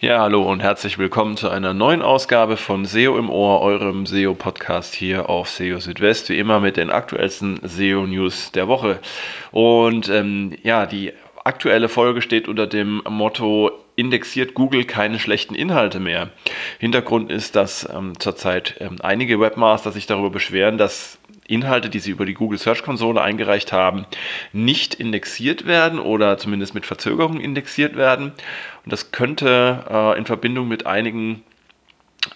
Ja, hallo und herzlich willkommen zu einer neuen Ausgabe von SEO im Ohr, eurem SEO-Podcast hier auf SEO Südwest, wie immer mit den aktuellsten SEO-News der Woche. Und ähm, ja, die aktuelle Folge steht unter dem Motto indexiert Google keine schlechten Inhalte mehr. Hintergrund ist, dass ähm, zurzeit ähm, einige Webmaster sich darüber beschweren, dass Inhalte, die sie über die Google Search Konsole eingereicht haben, nicht indexiert werden oder zumindest mit Verzögerung indexiert werden. Und das könnte äh, in Verbindung mit einigen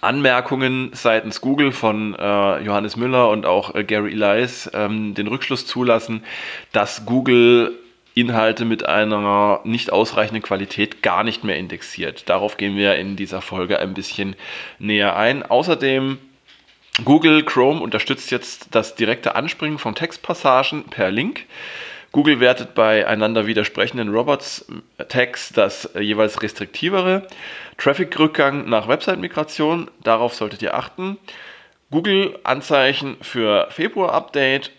Anmerkungen seitens Google von äh, Johannes Müller und auch äh, Gary Elias ähm, den Rückschluss zulassen, dass Google Inhalte mit einer nicht ausreichenden Qualität gar nicht mehr indexiert. Darauf gehen wir in dieser Folge ein bisschen näher ein. Außerdem Google Chrome unterstützt jetzt das direkte Anspringen von Textpassagen per Link. Google wertet bei einander widersprechenden Robots-Tags das jeweils restriktivere. Traffic-Rückgang nach Website-Migration, darauf solltet ihr achten. Google-Anzeichen für Februar-Update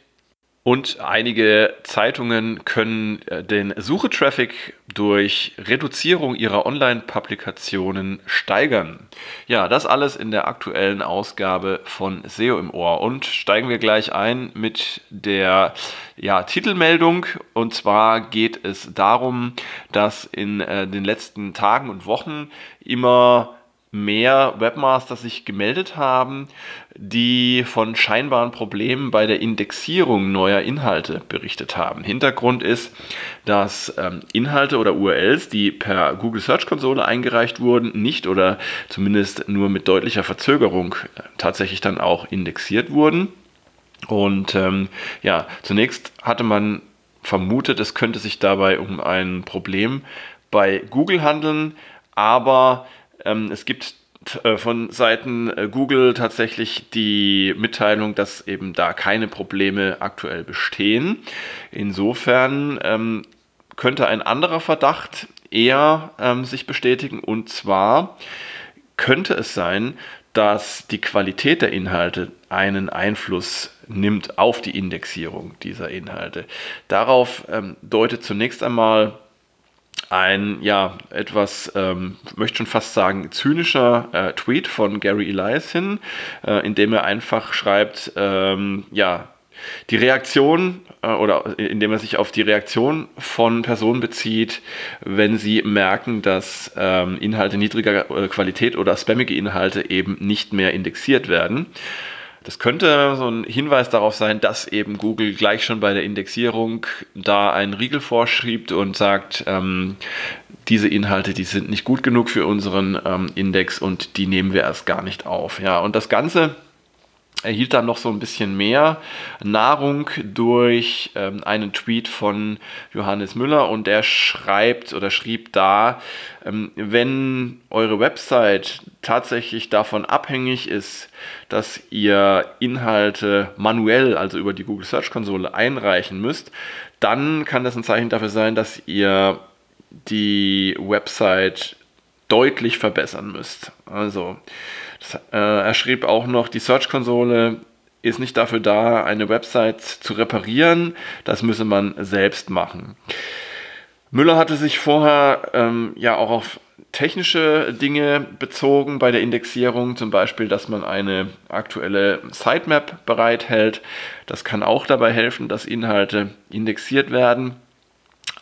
und einige Zeitungen können äh, den Suchetraffic durch Reduzierung ihrer Online-Publikationen steigern. Ja, das alles in der aktuellen Ausgabe von SEO im Ohr. Und steigen wir gleich ein mit der ja, Titelmeldung. Und zwar geht es darum, dass in äh, den letzten Tagen und Wochen immer mehr Webmaster sich gemeldet haben, die von scheinbaren Problemen bei der Indexierung neuer Inhalte berichtet haben. Hintergrund ist, dass ähm, Inhalte oder URLs, die per Google Search Konsole eingereicht wurden, nicht oder zumindest nur mit deutlicher Verzögerung äh, tatsächlich dann auch indexiert wurden. Und ähm, ja, zunächst hatte man vermutet, es könnte sich dabei um ein Problem bei Google handeln, aber ähm, es gibt äh, von Seiten äh, Google tatsächlich die Mitteilung, dass eben da keine Probleme aktuell bestehen. Insofern ähm, könnte ein anderer Verdacht eher ähm, sich bestätigen und zwar könnte es sein, dass die Qualität der Inhalte einen Einfluss nimmt auf die Indexierung dieser Inhalte. Darauf ähm, deutet zunächst einmal ein, ja, etwas, ähm, möchte schon fast sagen, zynischer äh, Tweet von Gary Elias hin, äh, in dem er einfach schreibt, ähm, ja, die Reaktion äh, oder indem er sich auf die Reaktion von Personen bezieht, wenn sie merken, dass ähm, Inhalte niedriger äh, Qualität oder spammige Inhalte eben nicht mehr indexiert werden. Das könnte so ein Hinweis darauf sein, dass eben Google gleich schon bei der Indexierung da einen Riegel vorschiebt und sagt, ähm, diese Inhalte, die sind nicht gut genug für unseren ähm, Index und die nehmen wir erst gar nicht auf. Ja, und das Ganze erhielt dann noch so ein bisschen mehr Nahrung durch ähm, einen Tweet von Johannes Müller und der schreibt oder schrieb da, ähm, wenn eure Website tatsächlich davon abhängig ist, dass ihr Inhalte manuell, also über die Google Search Konsole einreichen müsst, dann kann das ein Zeichen dafür sein, dass ihr die Website deutlich verbessern müsst. Also das, äh, er schrieb auch noch, die Search-Konsole ist nicht dafür da, eine Website zu reparieren. Das müsse man selbst machen. Müller hatte sich vorher ähm, ja auch auf technische Dinge bezogen bei der Indexierung, zum Beispiel, dass man eine aktuelle Sitemap bereithält. Das kann auch dabei helfen, dass Inhalte indexiert werden.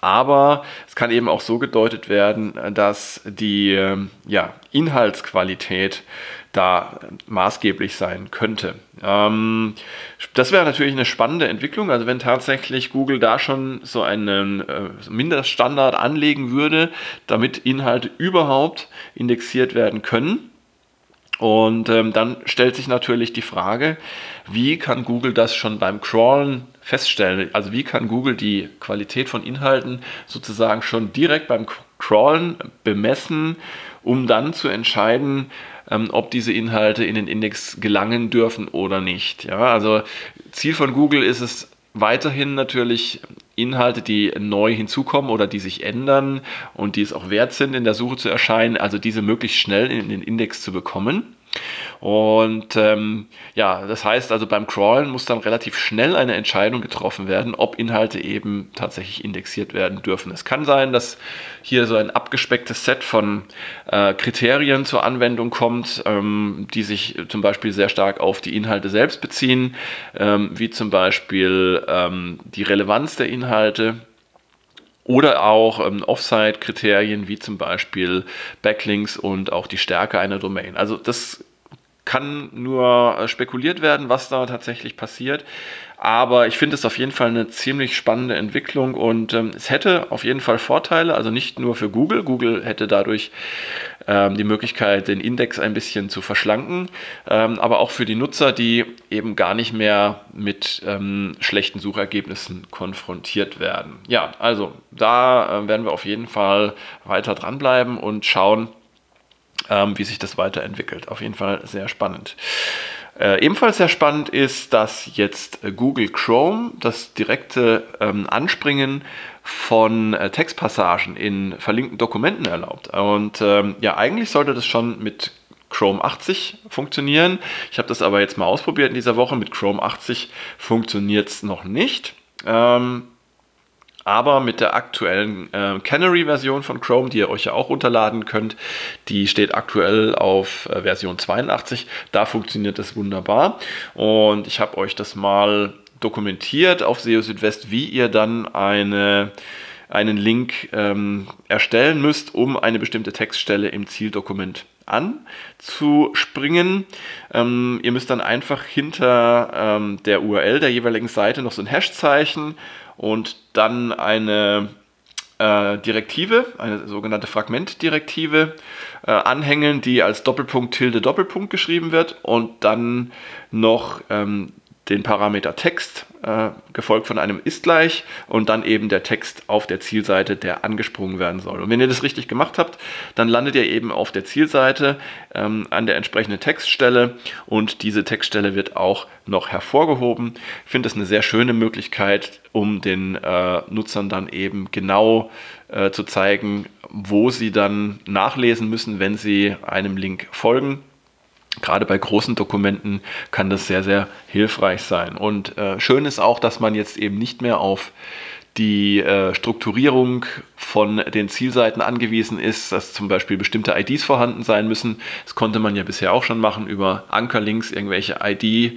Aber es kann eben auch so gedeutet werden, dass die ähm, ja, Inhaltsqualität da maßgeblich sein könnte. Ähm, das wäre natürlich eine spannende Entwicklung. Also wenn tatsächlich Google da schon so einen äh, Mindeststandard anlegen würde, damit Inhalte überhaupt indexiert werden können. Und ähm, dann stellt sich natürlich die Frage, wie kann Google das schon beim Crawlen feststellen? Also wie kann Google die Qualität von Inhalten sozusagen schon direkt beim Crawlen bemessen, um dann zu entscheiden, ähm, ob diese Inhalte in den Index gelangen dürfen oder nicht. Ja, also Ziel von Google ist es weiterhin natürlich Inhalte, die neu hinzukommen oder die sich ändern und die es auch wert sind, in der Suche zu erscheinen, also diese möglichst schnell in den Index zu bekommen. Und ähm, ja, das heißt also beim Crawlen muss dann relativ schnell eine Entscheidung getroffen werden, ob Inhalte eben tatsächlich indexiert werden dürfen. Es kann sein, dass hier so ein abgespecktes Set von äh, Kriterien zur Anwendung kommt, ähm, die sich zum Beispiel sehr stark auf die Inhalte selbst beziehen, ähm, wie zum Beispiel ähm, die Relevanz der Inhalte oder auch ähm, Offsite-Kriterien wie zum Beispiel Backlinks und auch die Stärke einer Domain. Also das kann nur äh, spekuliert werden, was da tatsächlich passiert. Aber ich finde es auf jeden Fall eine ziemlich spannende Entwicklung und ähm, es hätte auf jeden Fall Vorteile, also nicht nur für Google. Google hätte dadurch ähm, die Möglichkeit, den Index ein bisschen zu verschlanken, ähm, aber auch für die Nutzer, die eben gar nicht mehr mit ähm, schlechten Suchergebnissen konfrontiert werden. Ja, also da äh, werden wir auf jeden Fall weiter dranbleiben und schauen, ähm, wie sich das weiterentwickelt. Auf jeden Fall sehr spannend. Äh, ebenfalls sehr spannend ist, dass jetzt Google Chrome das direkte ähm, Anspringen von äh, Textpassagen in verlinkten Dokumenten erlaubt. Und ähm, ja, eigentlich sollte das schon mit Chrome 80 funktionieren. Ich habe das aber jetzt mal ausprobiert in dieser Woche. Mit Chrome 80 funktioniert es noch nicht. Ähm, aber mit der aktuellen äh, Canary-Version von Chrome, die ihr euch ja auch runterladen könnt, die steht aktuell auf äh, Version 82. Da funktioniert das wunderbar. Und ich habe euch das mal dokumentiert auf SEO Südwest, wie ihr dann eine, einen Link ähm, erstellen müsst, um eine bestimmte Textstelle im Zieldokument anzuspringen. Ähm, ihr müsst dann einfach hinter ähm, der URL der jeweiligen Seite noch so ein Hashzeichen und dann eine äh, Direktive, eine sogenannte Fragmentdirektive äh, anhängen, die als Doppelpunkt Tilde Doppelpunkt geschrieben wird. Und dann noch ähm, den Parameter Text, äh, gefolgt von einem ist gleich und dann eben der Text auf der Zielseite, der angesprungen werden soll. Und wenn ihr das richtig gemacht habt, dann landet ihr eben auf der Zielseite ähm, an der entsprechenden Textstelle und diese Textstelle wird auch noch hervorgehoben. Ich finde das eine sehr schöne Möglichkeit, um den äh, Nutzern dann eben genau äh, zu zeigen, wo sie dann nachlesen müssen, wenn sie einem Link folgen Gerade bei großen Dokumenten kann das sehr, sehr hilfreich sein. Und äh, schön ist auch, dass man jetzt eben nicht mehr auf die äh, Strukturierung von den Zielseiten angewiesen ist, dass zum Beispiel bestimmte IDs vorhanden sein müssen. Das konnte man ja bisher auch schon machen über Ankerlinks, irgendwelche ID-Tags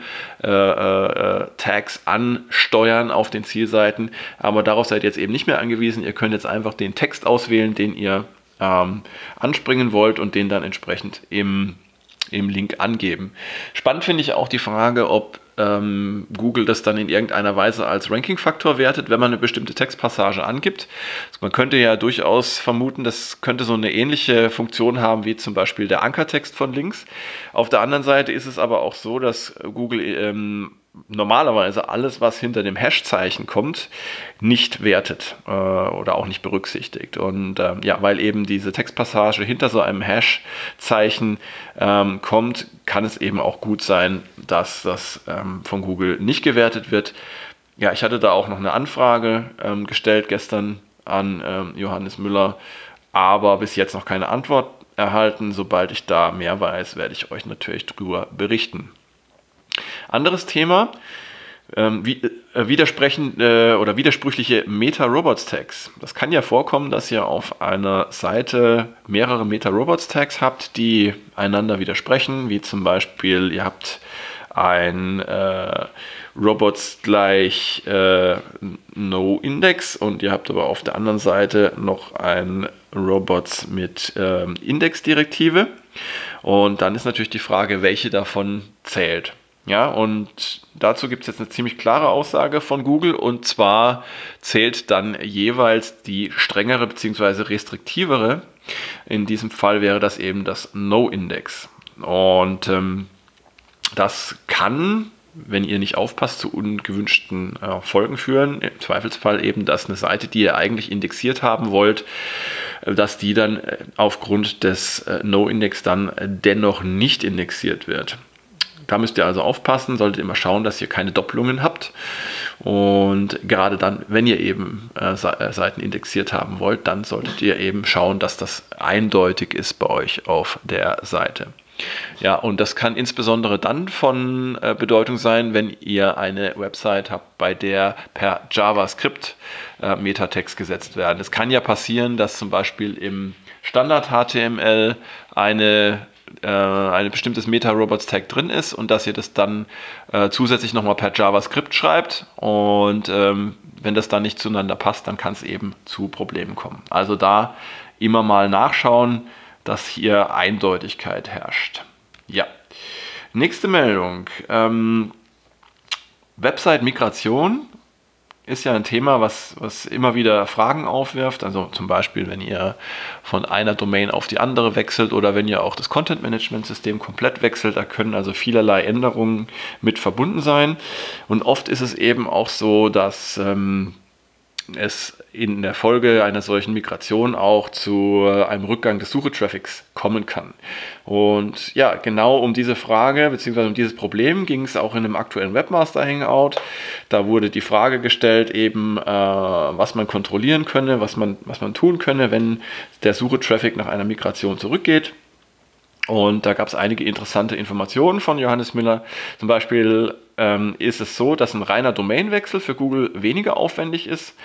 äh, äh, ansteuern auf den Zielseiten. Aber darauf seid ihr jetzt eben nicht mehr angewiesen. Ihr könnt jetzt einfach den Text auswählen, den ihr ähm, anspringen wollt und den dann entsprechend im im Link angeben. Spannend finde ich auch die Frage, ob ähm, Google das dann in irgendeiner Weise als Ranking-Faktor wertet, wenn man eine bestimmte Textpassage angibt. Also man könnte ja durchaus vermuten, das könnte so eine ähnliche Funktion haben wie zum Beispiel der Ankertext von Links. Auf der anderen Seite ist es aber auch so, dass Google ähm, normalerweise alles, was hinter dem Hash-Zeichen kommt, nicht wertet äh, oder auch nicht berücksichtigt. Und ähm, ja, weil eben diese Textpassage hinter so einem Hash-Zeichen ähm, kommt, kann es eben auch gut sein, dass das ähm, von Google nicht gewertet wird. Ja, ich hatte da auch noch eine Anfrage ähm, gestellt gestern an ähm, Johannes Müller, aber bis jetzt noch keine Antwort erhalten. Sobald ich da mehr weiß, werde ich euch natürlich darüber berichten. Anderes Thema, ähm, wie, äh, widersprechende äh, oder widersprüchliche Meta-Robots-Tags. Das kann ja vorkommen, dass ihr auf einer Seite mehrere Meta-Robots-Tags habt, die einander widersprechen, wie zum Beispiel ihr habt ein äh, Robots gleich äh, No-Index und ihr habt aber auf der anderen Seite noch ein Robots mit ähm, Index-Direktive. Und dann ist natürlich die Frage, welche davon zählt. Ja, und dazu gibt es jetzt eine ziemlich klare Aussage von Google und zwar zählt dann jeweils die strengere bzw. restriktivere. In diesem Fall wäre das eben das No-Index. Und ähm, das kann, wenn ihr nicht aufpasst, zu ungewünschten äh, Folgen führen. Im Zweifelsfall eben, dass eine Seite, die ihr eigentlich indexiert haben wollt, äh, dass die dann äh, aufgrund des äh, No-Index dann dennoch nicht indexiert wird. Da müsst ihr also aufpassen, solltet immer schauen, dass ihr keine Doppelungen habt. Und gerade dann, wenn ihr eben äh, äh, Seiten indexiert haben wollt, dann solltet ihr eben schauen, dass das eindeutig ist bei euch auf der Seite. Ja, und das kann insbesondere dann von äh, Bedeutung sein, wenn ihr eine Website habt, bei der per JavaScript äh, Metatext gesetzt werden. Es kann ja passieren, dass zum Beispiel im Standard HTML eine äh, ein bestimmtes Meta-Robots-Tag drin ist und dass ihr das dann äh, zusätzlich nochmal per JavaScript schreibt und ähm, wenn das dann nicht zueinander passt, dann kann es eben zu Problemen kommen. Also da immer mal nachschauen, dass hier Eindeutigkeit herrscht. Ja. Nächste Meldung. Ähm, Website-Migration ist ja ein Thema, was, was immer wieder Fragen aufwirft. Also zum Beispiel, wenn ihr von einer Domain auf die andere wechselt oder wenn ihr auch das Content-Management-System komplett wechselt, da können also vielerlei Änderungen mit verbunden sein. Und oft ist es eben auch so, dass ähm, es in der Folge einer solchen Migration auch zu äh, einem Rückgang des Suchetraffics kommen kann. Und ja, genau um diese Frage bzw. um dieses Problem ging es auch in einem aktuellen Webmaster Hangout. Da wurde die Frage gestellt, eben äh, was man kontrollieren könne, was man, was man tun könne, wenn der Suchetraffic nach einer Migration zurückgeht. Und da gab es einige interessante Informationen von Johannes Müller. Zum Beispiel ähm, ist es so, dass ein reiner Domainwechsel für Google weniger aufwendig ist,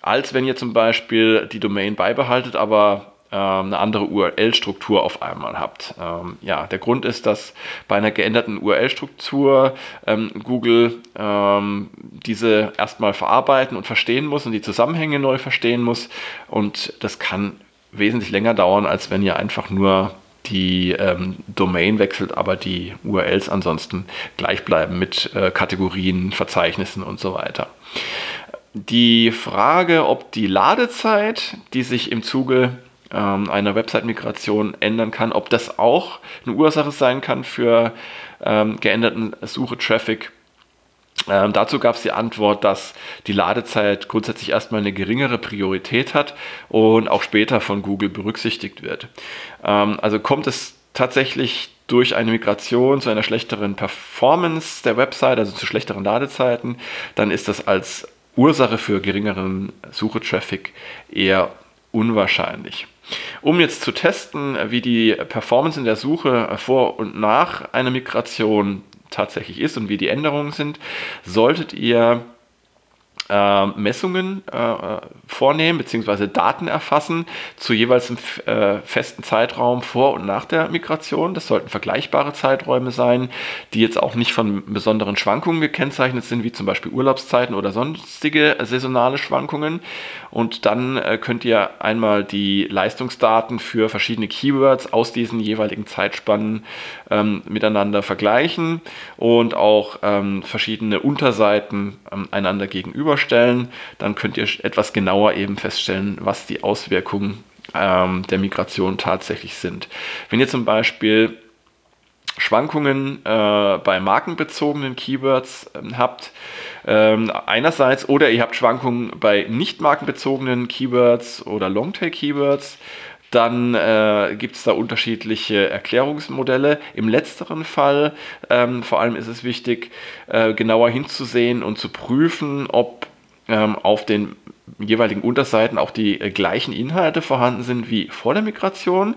als wenn ihr zum Beispiel die Domain beibehaltet, aber ähm, eine andere URL-Struktur auf einmal habt. Ähm, ja, der Grund ist, dass bei einer geänderten URL-Struktur ähm, Google ähm, diese erstmal verarbeiten und verstehen muss und die Zusammenhänge neu verstehen muss. Und das kann wesentlich länger dauern, als wenn ihr einfach nur die ähm, Domain wechselt, aber die URLs ansonsten gleich bleiben mit äh, Kategorien, Verzeichnissen und so weiter. Die Frage, ob die Ladezeit, die sich im Zuge ähm, einer Website-Migration ändern kann, ob das auch eine Ursache sein kann für ähm, geänderten Suche-Traffic, ähm, dazu gab es die Antwort, dass die Ladezeit grundsätzlich erstmal eine geringere Priorität hat und auch später von Google berücksichtigt wird. Ähm, also kommt es tatsächlich durch eine Migration zu einer schlechteren Performance der Website, also zu schlechteren Ladezeiten, dann ist das als Ursache für geringeren Suchetraffic eher unwahrscheinlich. Um jetzt zu testen, wie die Performance in der Suche vor und nach einer Migration tatsächlich ist und wie die Änderungen sind, solltet ihr äh, Messungen äh, vornehmen bzw. Daten erfassen zu jeweils einem äh, festen Zeitraum vor und nach der Migration. Das sollten vergleichbare Zeiträume sein, die jetzt auch nicht von besonderen Schwankungen gekennzeichnet sind, wie zum Beispiel Urlaubszeiten oder sonstige saisonale Schwankungen. Und dann äh, könnt ihr einmal die Leistungsdaten für verschiedene Keywords aus diesen jeweiligen Zeitspannen ähm, miteinander vergleichen und auch ähm, verschiedene Unterseiten ähm, einander gegenüber gegenüberstellen, dann könnt ihr etwas genauer eben feststellen, was die Auswirkungen ähm, der Migration tatsächlich sind. Wenn ihr zum Beispiel Schwankungen äh, bei markenbezogenen Keywords äh, habt, ähm, einerseits, oder ihr habt Schwankungen bei nicht markenbezogenen Keywords oder Longtail-Keywords, dann äh, gibt es da unterschiedliche Erklärungsmodelle. Im letzteren Fall ähm, vor allem ist es wichtig, äh, genauer hinzusehen und zu prüfen, ob ähm, auf den jeweiligen Unterseiten auch die äh, gleichen Inhalte vorhanden sind wie vor der Migration.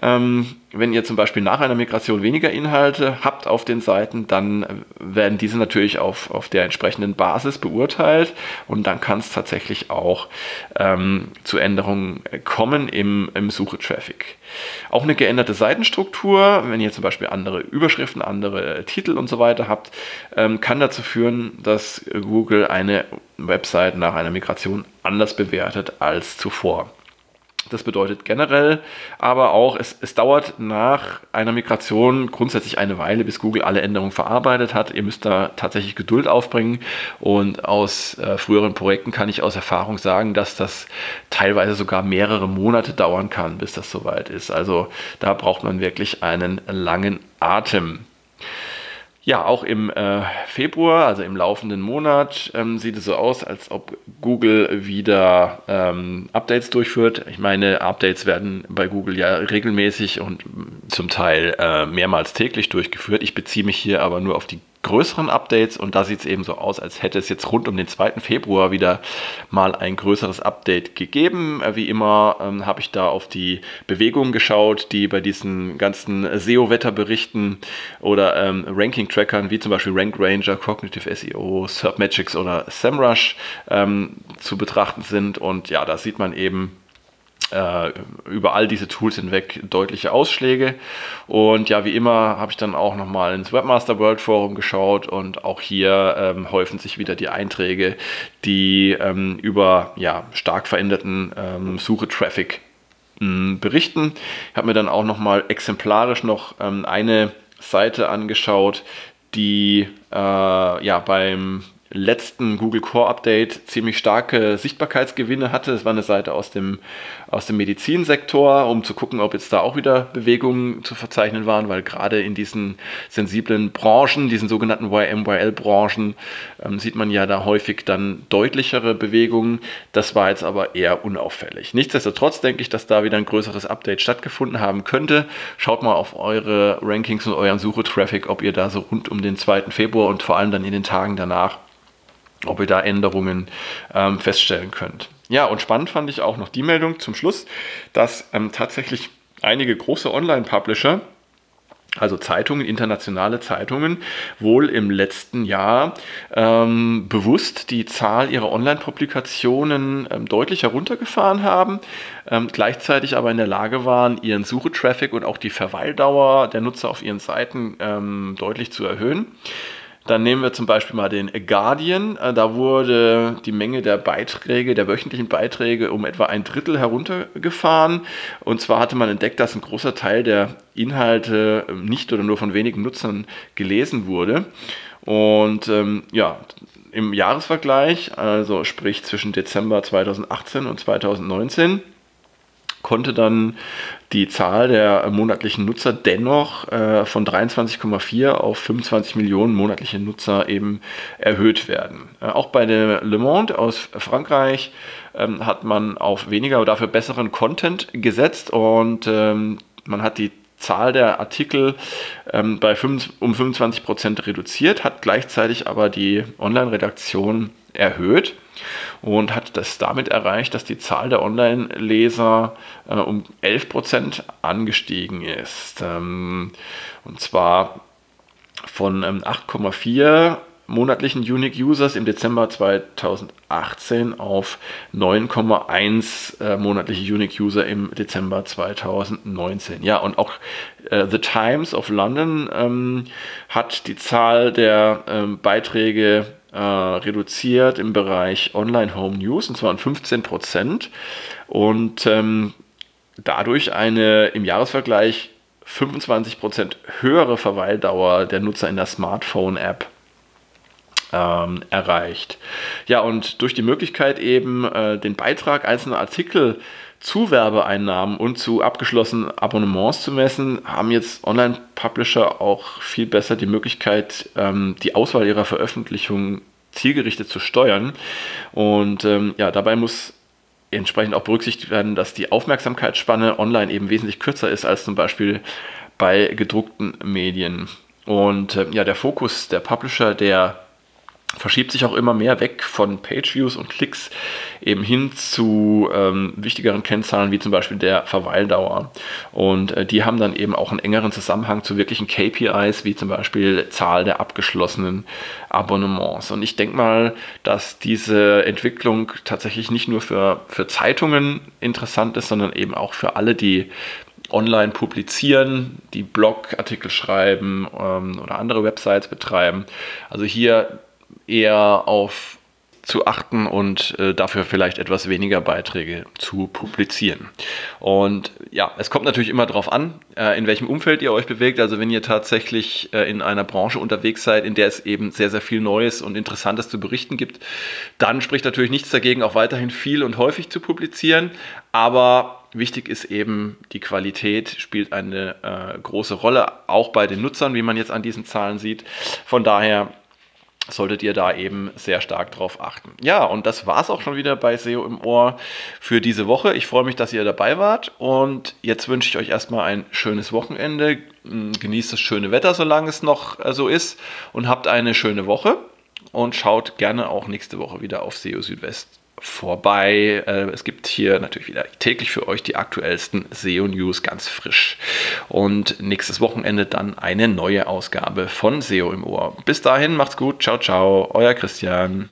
Ähm, wenn ihr zum Beispiel nach einer Migration weniger Inhalte habt auf den Seiten, dann äh, werden diese natürlich auf, auf der entsprechenden Basis beurteilt und dann kann es tatsächlich auch ähm, zu Änderungen kommen im, im Suche-Traffic. Auch eine geänderte Seitenstruktur, wenn ihr zum Beispiel andere Überschriften, andere Titel und so weiter habt, ähm, kann dazu führen, dass Google eine Website nach einer Migration anders bewertet als zuvor. Das bedeutet generell aber auch, es, es dauert nach einer Migration grundsätzlich eine Weile, bis Google alle Änderungen verarbeitet hat. Ihr müsst da tatsächlich Geduld aufbringen. Und aus äh, früheren Projekten kann ich aus Erfahrung sagen, dass das teilweise sogar mehrere Monate dauern kann, bis das soweit ist. Also da braucht man wirklich einen langen Atem. Ja, auch im äh, Februar, also im laufenden Monat, ähm, sieht es so aus, als ob Google wieder ähm, Updates durchführt. Ich meine, Updates werden bei Google ja regelmäßig und zum Teil äh, mehrmals täglich durchgeführt. Ich beziehe mich hier aber nur auf die größeren Updates und da sieht es eben so aus, als hätte es jetzt rund um den 2. Februar wieder mal ein größeres Update gegeben. Äh, wie immer ähm, habe ich da auf die Bewegungen geschaut, die bei diesen ganzen SEO-Wetterberichten oder ähm, Ranking-Trackern wie zum Beispiel Rank Ranger, Cognitive SEO, SERPmetrics oder SEMrush ähm, zu betrachten sind und ja, da sieht man eben, über all diese Tools hinweg deutliche Ausschläge. Und ja, wie immer habe ich dann auch nochmal ins Webmaster World Forum geschaut und auch hier ähm, häufen sich wieder die Einträge, die ähm, über ja, stark veränderten ähm, Suche-Traffic hm, berichten. Ich habe mir dann auch nochmal exemplarisch noch ähm, eine Seite angeschaut, die äh, ja beim letzten Google Core Update ziemlich starke Sichtbarkeitsgewinne hatte. Es war eine Seite aus dem, aus dem Medizinsektor, um zu gucken, ob jetzt da auch wieder Bewegungen zu verzeichnen waren, weil gerade in diesen sensiblen Branchen, diesen sogenannten YMYL-Branchen, ähm, sieht man ja da häufig dann deutlichere Bewegungen. Das war jetzt aber eher unauffällig. Nichtsdestotrotz denke ich, dass da wieder ein größeres Update stattgefunden haben könnte. Schaut mal auf eure Rankings und euren Suchetraffic, ob ihr da so rund um den 2. Februar und vor allem dann in den Tagen danach ob ihr da Änderungen ähm, feststellen könnt. Ja, und spannend fand ich auch noch die Meldung zum Schluss, dass ähm, tatsächlich einige große Online-Publisher also Zeitungen, internationale Zeitungen, wohl im letzten Jahr ähm, bewusst die Zahl ihrer Online-Publikationen ähm, deutlich heruntergefahren haben, ähm, gleichzeitig aber in der Lage waren, ihren Suchetraffic und auch die Verweildauer der Nutzer auf ihren Seiten ähm, deutlich zu erhöhen. Dann nehmen wir zum Beispiel mal den Guardian. Äh, da wurde die Menge der Beiträge, der wöchentlichen Beiträge um etwa ein Drittel heruntergefahren. Und zwar hatte man entdeckt, dass ein großer Teil der Inhalte ähm, nicht oder nur von wenigen Nutzern gelesen wurde. Und ähm, ja, im Jahresvergleich, also sprich zwischen Dezember 2018 und 2019, konnte dann die Zahl der monatlichen Nutzer dennoch äh, von 23,4 auf 25 Millionen monatliche Nutzer eben erhöht werden. Äh, auch bei der Le Monde aus Frankreich ähm, hat man auf weniger, aber dafür besseren Content gesetzt und ähm, man hat die Zahl der Artikel ähm, bei 5, um 25 Prozent reduziert, hat gleichzeitig aber die Online-Redaktion erhöht und hat das damit erreicht, dass die Zahl der Online-Leser äh, um 11 Prozent angestiegen ist. Ähm, und zwar von ähm, 8,4 monatlichen Unique Users im Dezember 2018 auf 9,1 äh, monatliche Unique User im Dezember 2019. Ja, und auch äh, The Times of London ähm, hat die Zahl der ähm, Beiträge äh, reduziert im Bereich Online Home News und zwar um 15 Prozent und ähm, dadurch eine im Jahresvergleich 25 Prozent höhere Verweildauer der Nutzer in der Smartphone-App ähm, erreicht. Ja, und durch die Möglichkeit eben äh, den Beitrag einzelner Artikel zu Werbeeinnahmen und zu abgeschlossenen Abonnements zu messen, haben jetzt Online-Publisher auch viel besser die Möglichkeit, ähm, die Auswahl ihrer Veröffentlichungen zielgerichtet zu steuern. Und ähm, ja, dabei muss entsprechend auch berücksichtigt werden, dass die Aufmerksamkeitsspanne online eben wesentlich kürzer ist als zum Beispiel bei gedruckten Medien. Und äh, ja, der Fokus der Publisher, der verschiebt sich auch immer mehr weg von Pageviews und Klicks eben hin zu ähm, wichtigeren Kennzahlen wie zum Beispiel der Verweildauer. Und äh, die haben dann eben auch einen engeren Zusammenhang zu wirklichen KPIs wie zum Beispiel Zahl der abgeschlossenen Abonnements. Und ich denke mal, dass diese Entwicklung tatsächlich nicht nur für, für Zeitungen interessant ist, sondern eben auch für alle, die online publizieren, die Blogartikel schreiben ähm, oder andere Websites betreiben. Also hier eher auf zu achten und äh, dafür vielleicht etwas weniger Beiträge zu publizieren. Und ja, es kommt natürlich immer darauf an, äh, in welchem Umfeld ihr euch bewegt. Also wenn ihr tatsächlich äh, in einer Branche unterwegs seid, in der es eben sehr, sehr viel Neues und Interessantes zu berichten gibt, dann spricht natürlich nichts dagegen, auch weiterhin viel und häufig zu publizieren. Aber wichtig ist eben, die Qualität spielt eine äh, große Rolle, auch bei den Nutzern, wie man jetzt an diesen Zahlen sieht. Von daher solltet ihr da eben sehr stark drauf achten. Ja, und das war es auch schon wieder bei SEO im Ohr für diese Woche. Ich freue mich, dass ihr dabei wart und jetzt wünsche ich euch erstmal ein schönes Wochenende. Genießt das schöne Wetter, solange es noch äh, so ist und habt eine schöne Woche und schaut gerne auch nächste Woche wieder auf SEO Südwest vorbei. Äh, es gibt hier natürlich wieder täglich für euch die aktuellsten SEO-News ganz frisch. Und nächstes Wochenende dann eine neue Ausgabe von SEO im Ohr. Bis dahin, macht's gut. Ciao, ciao. Euer Christian.